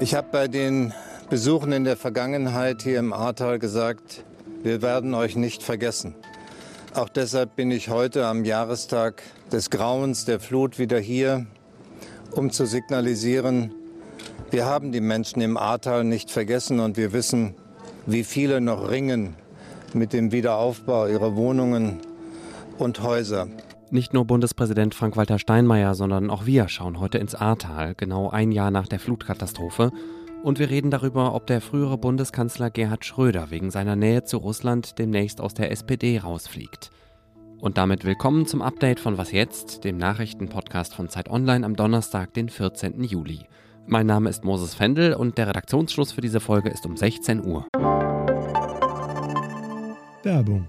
Ich habe bei den Besuchen in der Vergangenheit hier im Ahrtal gesagt, wir werden euch nicht vergessen. Auch deshalb bin ich heute am Jahrestag des Grauens der Flut wieder hier, um zu signalisieren, wir haben die Menschen im Ahrtal nicht vergessen und wir wissen, wie viele noch ringen mit dem Wiederaufbau ihrer Wohnungen und Häuser. Nicht nur Bundespräsident Frank-Walter Steinmeier, sondern auch wir schauen heute ins Ahrtal, genau ein Jahr nach der Flutkatastrophe. Und wir reden darüber, ob der frühere Bundeskanzler Gerhard Schröder wegen seiner Nähe zu Russland demnächst aus der SPD rausfliegt. Und damit willkommen zum Update von Was jetzt, dem Nachrichtenpodcast von Zeit Online am Donnerstag, den 14. Juli. Mein Name ist Moses Fendel und der Redaktionsschluss für diese Folge ist um 16 Uhr. Werbung.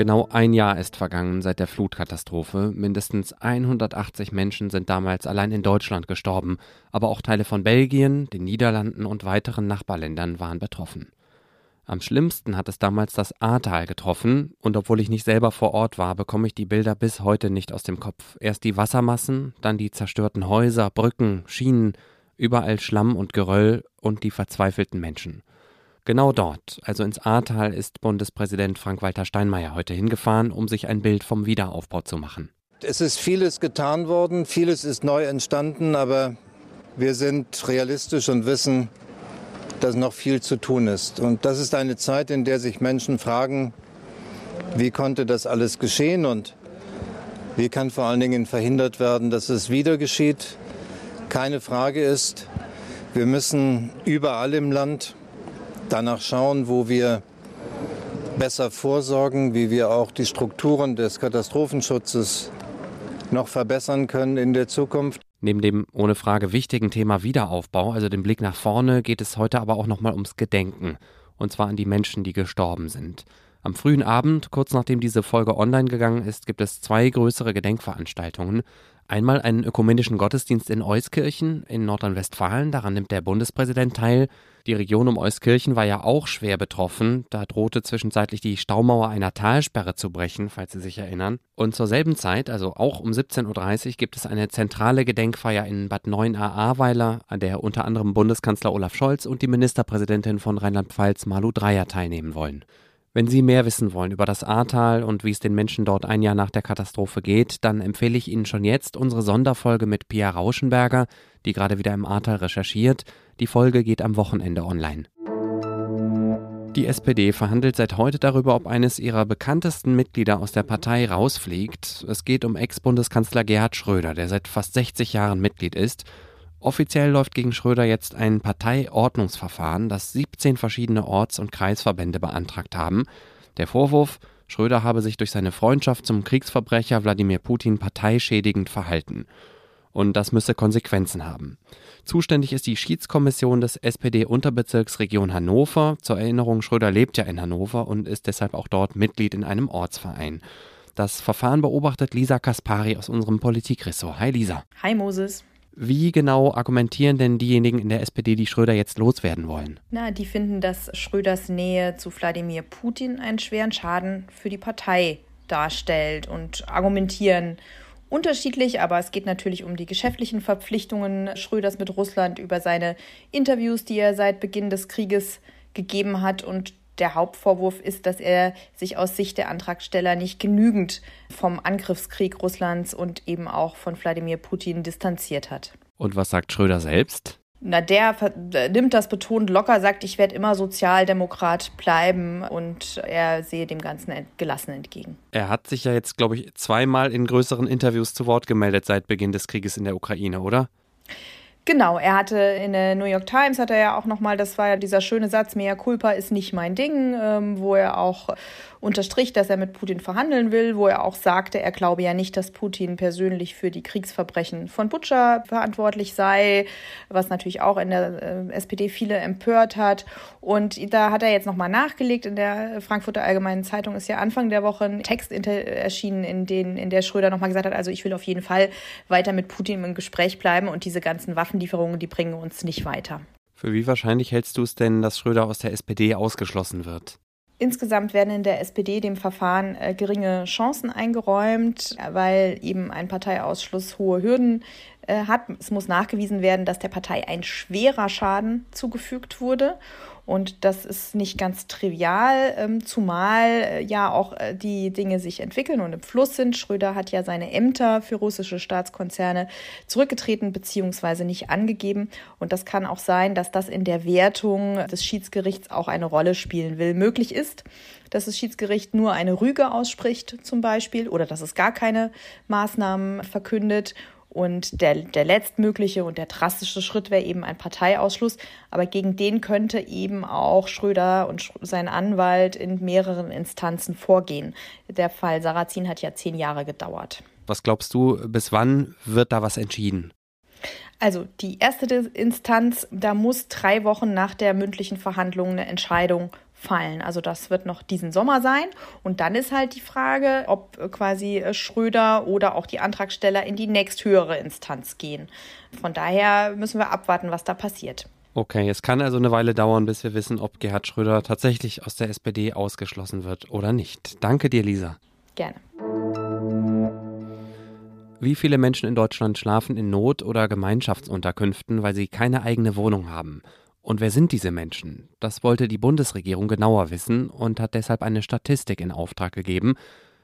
Genau ein Jahr ist vergangen seit der Flutkatastrophe. Mindestens 180 Menschen sind damals allein in Deutschland gestorben, aber auch Teile von Belgien, den Niederlanden und weiteren Nachbarländern waren betroffen. Am schlimmsten hat es damals das Ahrtal getroffen, und obwohl ich nicht selber vor Ort war, bekomme ich die Bilder bis heute nicht aus dem Kopf. Erst die Wassermassen, dann die zerstörten Häuser, Brücken, Schienen, überall Schlamm und Geröll und die verzweifelten Menschen. Genau dort, also ins Ahrtal, ist Bundespräsident Frank-Walter Steinmeier heute hingefahren, um sich ein Bild vom Wiederaufbau zu machen. Es ist vieles getan worden, vieles ist neu entstanden, aber wir sind realistisch und wissen, dass noch viel zu tun ist. Und das ist eine Zeit, in der sich Menschen fragen, wie konnte das alles geschehen und wie kann vor allen Dingen verhindert werden, dass es wieder geschieht. Keine Frage ist, wir müssen überall im Land danach schauen, wo wir besser vorsorgen, wie wir auch die Strukturen des Katastrophenschutzes noch verbessern können in der Zukunft. Neben dem ohne Frage wichtigen Thema Wiederaufbau, also dem Blick nach vorne, geht es heute aber auch nochmal ums Gedenken. Und zwar an die Menschen, die gestorben sind. Am frühen Abend, kurz nachdem diese Folge online gegangen ist, gibt es zwei größere Gedenkveranstaltungen. Einmal einen ökumenischen Gottesdienst in Euskirchen in Nordrhein-Westfalen, daran nimmt der Bundespräsident teil. Die Region um Euskirchen war ja auch schwer betroffen. Da drohte zwischenzeitlich die Staumauer einer Talsperre zu brechen, falls Sie sich erinnern. Und zur selben Zeit, also auch um 17.30 Uhr, gibt es eine zentrale Gedenkfeier in Bad 9a-Ahrweiler, an der unter anderem Bundeskanzler Olaf Scholz und die Ministerpräsidentin von Rheinland-Pfalz Malu Dreyer teilnehmen wollen. Wenn Sie mehr wissen wollen über das Ahrtal und wie es den Menschen dort ein Jahr nach der Katastrophe geht, dann empfehle ich Ihnen schon jetzt unsere Sonderfolge mit Pia Rauschenberger, die gerade wieder im Ahrtal recherchiert. Die Folge geht am Wochenende online. Die SPD verhandelt seit heute darüber, ob eines ihrer bekanntesten Mitglieder aus der Partei rausfliegt. Es geht um Ex-Bundeskanzler Gerhard Schröder, der seit fast 60 Jahren Mitglied ist Offiziell läuft gegen Schröder jetzt ein Parteiordnungsverfahren, das 17 verschiedene Orts- und Kreisverbände beantragt haben. Der Vorwurf, Schröder habe sich durch seine Freundschaft zum Kriegsverbrecher Wladimir Putin parteischädigend verhalten. Und das müsse Konsequenzen haben. Zuständig ist die Schiedskommission des SPD-Unterbezirks Region Hannover. Zur Erinnerung, Schröder lebt ja in Hannover und ist deshalb auch dort Mitglied in einem Ortsverein. Das Verfahren beobachtet Lisa Kaspari aus unserem Politikressort. Hi Lisa. Hi Moses. Wie genau argumentieren denn diejenigen in der SPD, die Schröder jetzt loswerden wollen? Na, die finden, dass Schröders Nähe zu Wladimir Putin einen schweren Schaden für die Partei darstellt und argumentieren unterschiedlich, aber es geht natürlich um die geschäftlichen Verpflichtungen Schröders mit Russland, über seine Interviews, die er seit Beginn des Krieges gegeben hat und der Hauptvorwurf ist, dass er sich aus Sicht der Antragsteller nicht genügend vom Angriffskrieg Russlands und eben auch von Wladimir Putin distanziert hat. Und was sagt Schröder selbst? Na, der nimmt das betont locker, sagt, ich werde immer Sozialdemokrat bleiben und er sehe dem Ganzen gelassen entgegen. Er hat sich ja jetzt, glaube ich, zweimal in größeren Interviews zu Wort gemeldet seit Beginn des Krieges in der Ukraine, oder? Genau, er hatte in der New York Times hat er ja auch nochmal, das war ja dieser schöne Satz, mea culpa ist nicht mein Ding, ähm, wo er auch unterstrich, dass er mit Putin verhandeln will, wo er auch sagte, er glaube ja nicht, dass Putin persönlich für die Kriegsverbrechen von Butscha verantwortlich sei, was natürlich auch in der äh, SPD viele empört hat. Und da hat er jetzt nochmal nachgelegt. In der Frankfurter Allgemeinen Zeitung ist ja Anfang der Woche ein Text erschienen, in, den, in der Schröder nochmal gesagt hat, also ich will auf jeden Fall weiter mit Putin im Gespräch bleiben und diese ganzen Waffenlieferungen, die bringen uns nicht weiter. Für wie wahrscheinlich hältst du es denn, dass Schröder aus der SPD ausgeschlossen wird? Insgesamt werden in der SPD dem Verfahren äh, geringe Chancen eingeräumt, weil eben ein Parteiausschluss hohe Hürden äh, hat. Es muss nachgewiesen werden, dass der Partei ein schwerer Schaden zugefügt wurde. Und das ist nicht ganz trivial, ähm, zumal äh, ja auch äh, die Dinge sich entwickeln und im Fluss sind. Schröder hat ja seine Ämter für russische Staatskonzerne zurückgetreten bzw. nicht angegeben. Und das kann auch sein, dass das in der Wertung des Schiedsgerichts auch eine Rolle spielen will. Möglich ist, dass das Schiedsgericht nur eine Rüge ausspricht zum Beispiel oder dass es gar keine Maßnahmen verkündet und der, der letztmögliche und der drastische Schritt wäre eben ein Parteiausschluss. Aber gegen den könnte eben auch Schröder und sein Anwalt in mehreren Instanzen vorgehen. Der Fall Sarrazin hat ja zehn Jahre gedauert. Was glaubst du, bis wann wird da was entschieden? Also die erste Instanz, da muss drei Wochen nach der mündlichen Verhandlung eine Entscheidung fallen. Also das wird noch diesen Sommer sein. Und dann ist halt die Frage, ob quasi Schröder oder auch die Antragsteller in die nächsthöhere Instanz gehen. Von daher müssen wir abwarten, was da passiert. Okay, es kann also eine Weile dauern, bis wir wissen, ob Gerhard Schröder tatsächlich aus der SPD ausgeschlossen wird oder nicht. Danke dir, Lisa. Gerne. Wie viele Menschen in Deutschland schlafen in Not- oder Gemeinschaftsunterkünften, weil sie keine eigene Wohnung haben? Und wer sind diese Menschen? Das wollte die Bundesregierung genauer wissen und hat deshalb eine Statistik in Auftrag gegeben.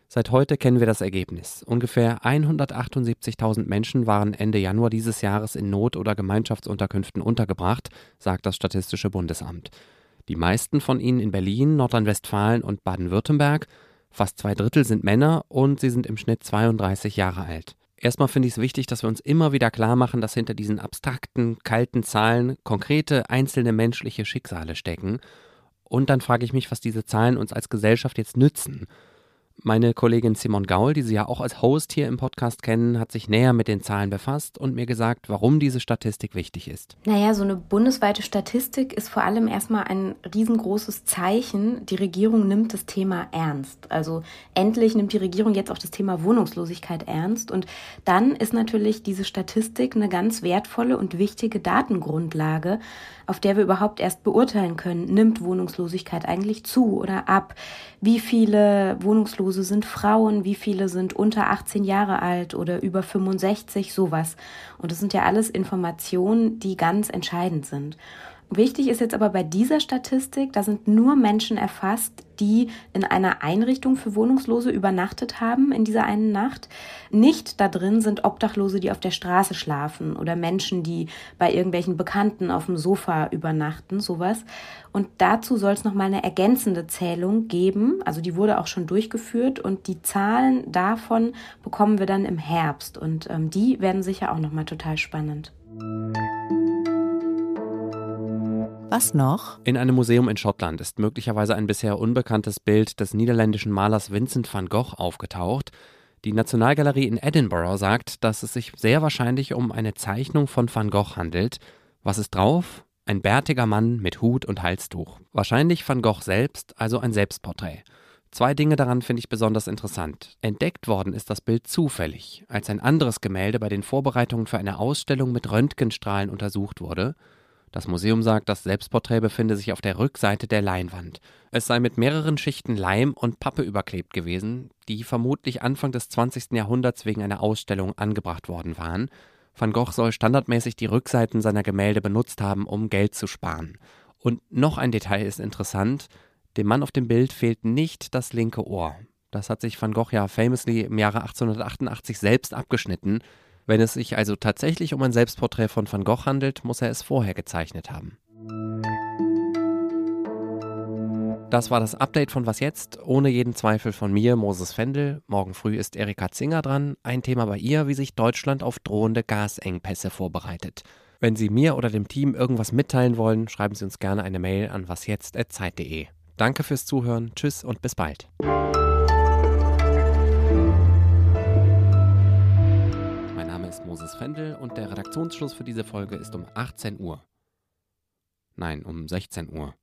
Seit heute kennen wir das Ergebnis. Ungefähr 178.000 Menschen waren Ende Januar dieses Jahres in Not- oder Gemeinschaftsunterkünften untergebracht, sagt das Statistische Bundesamt. Die meisten von ihnen in Berlin, Nordrhein-Westfalen und Baden-Württemberg. Fast zwei Drittel sind Männer und sie sind im Schnitt 32 Jahre alt. Erstmal finde ich es wichtig, dass wir uns immer wieder klar machen, dass hinter diesen abstrakten, kalten Zahlen konkrete einzelne menschliche Schicksale stecken. Und dann frage ich mich, was diese Zahlen uns als Gesellschaft jetzt nützen. Meine Kollegin Simon Gaul, die Sie ja auch als Host hier im Podcast kennen, hat sich näher mit den Zahlen befasst und mir gesagt, warum diese Statistik wichtig ist. Naja, so eine bundesweite Statistik ist vor allem erstmal ein riesengroßes Zeichen. Die Regierung nimmt das Thema ernst. Also endlich nimmt die Regierung jetzt auch das Thema Wohnungslosigkeit ernst. Und dann ist natürlich diese Statistik eine ganz wertvolle und wichtige Datengrundlage, auf der wir überhaupt erst beurteilen können, nimmt Wohnungslosigkeit eigentlich zu oder ab? Wie viele Wohnungslose sind Frauen? Wie viele sind unter 18 Jahre alt oder über 65? Sowas. Und das sind ja alles Informationen, die ganz entscheidend sind. Wichtig ist jetzt aber bei dieser Statistik, da sind nur Menschen erfasst, die in einer Einrichtung für Wohnungslose übernachtet haben in dieser einen Nacht. Nicht da drin sind Obdachlose, die auf der Straße schlafen oder Menschen, die bei irgendwelchen Bekannten auf dem Sofa übernachten, sowas. Und dazu soll es nochmal eine ergänzende Zählung geben. Also die wurde auch schon durchgeführt und die Zahlen davon bekommen wir dann im Herbst und ähm, die werden sicher auch nochmal total spannend. Was noch? In einem Museum in Schottland ist möglicherweise ein bisher unbekanntes Bild des niederländischen Malers Vincent van Gogh aufgetaucht. Die Nationalgalerie in Edinburgh sagt, dass es sich sehr wahrscheinlich um eine Zeichnung von Van Gogh handelt. Was ist drauf? Ein bärtiger Mann mit Hut und Halstuch. Wahrscheinlich Van Gogh selbst, also ein Selbstporträt. Zwei Dinge daran finde ich besonders interessant. Entdeckt worden ist das Bild zufällig, als ein anderes Gemälde bei den Vorbereitungen für eine Ausstellung mit Röntgenstrahlen untersucht wurde. Das Museum sagt, das Selbstporträt befinde sich auf der Rückseite der Leinwand. Es sei mit mehreren Schichten Leim und Pappe überklebt gewesen, die vermutlich Anfang des 20. Jahrhunderts wegen einer Ausstellung angebracht worden waren. Van Gogh soll standardmäßig die Rückseiten seiner Gemälde benutzt haben, um Geld zu sparen. Und noch ein Detail ist interessant: Dem Mann auf dem Bild fehlt nicht das linke Ohr. Das hat sich Van Gogh ja famously im Jahre 1888 selbst abgeschnitten. Wenn es sich also tatsächlich um ein Selbstporträt von Van Gogh handelt, muss er es vorher gezeichnet haben. Das war das Update von Was jetzt? Ohne jeden Zweifel von mir, Moses Fendel. Morgen früh ist Erika Zinger dran. Ein Thema bei ihr, wie sich Deutschland auf drohende Gasengpässe vorbereitet. Wenn Sie mir oder dem Team irgendwas mitteilen wollen, schreiben Sie uns gerne eine Mail an wasjetzt.zeit.de. Danke fürs Zuhören, tschüss und bis bald. Moses Fendel und der Redaktionsschluss für diese Folge ist um 18 Uhr. Nein, um 16 Uhr.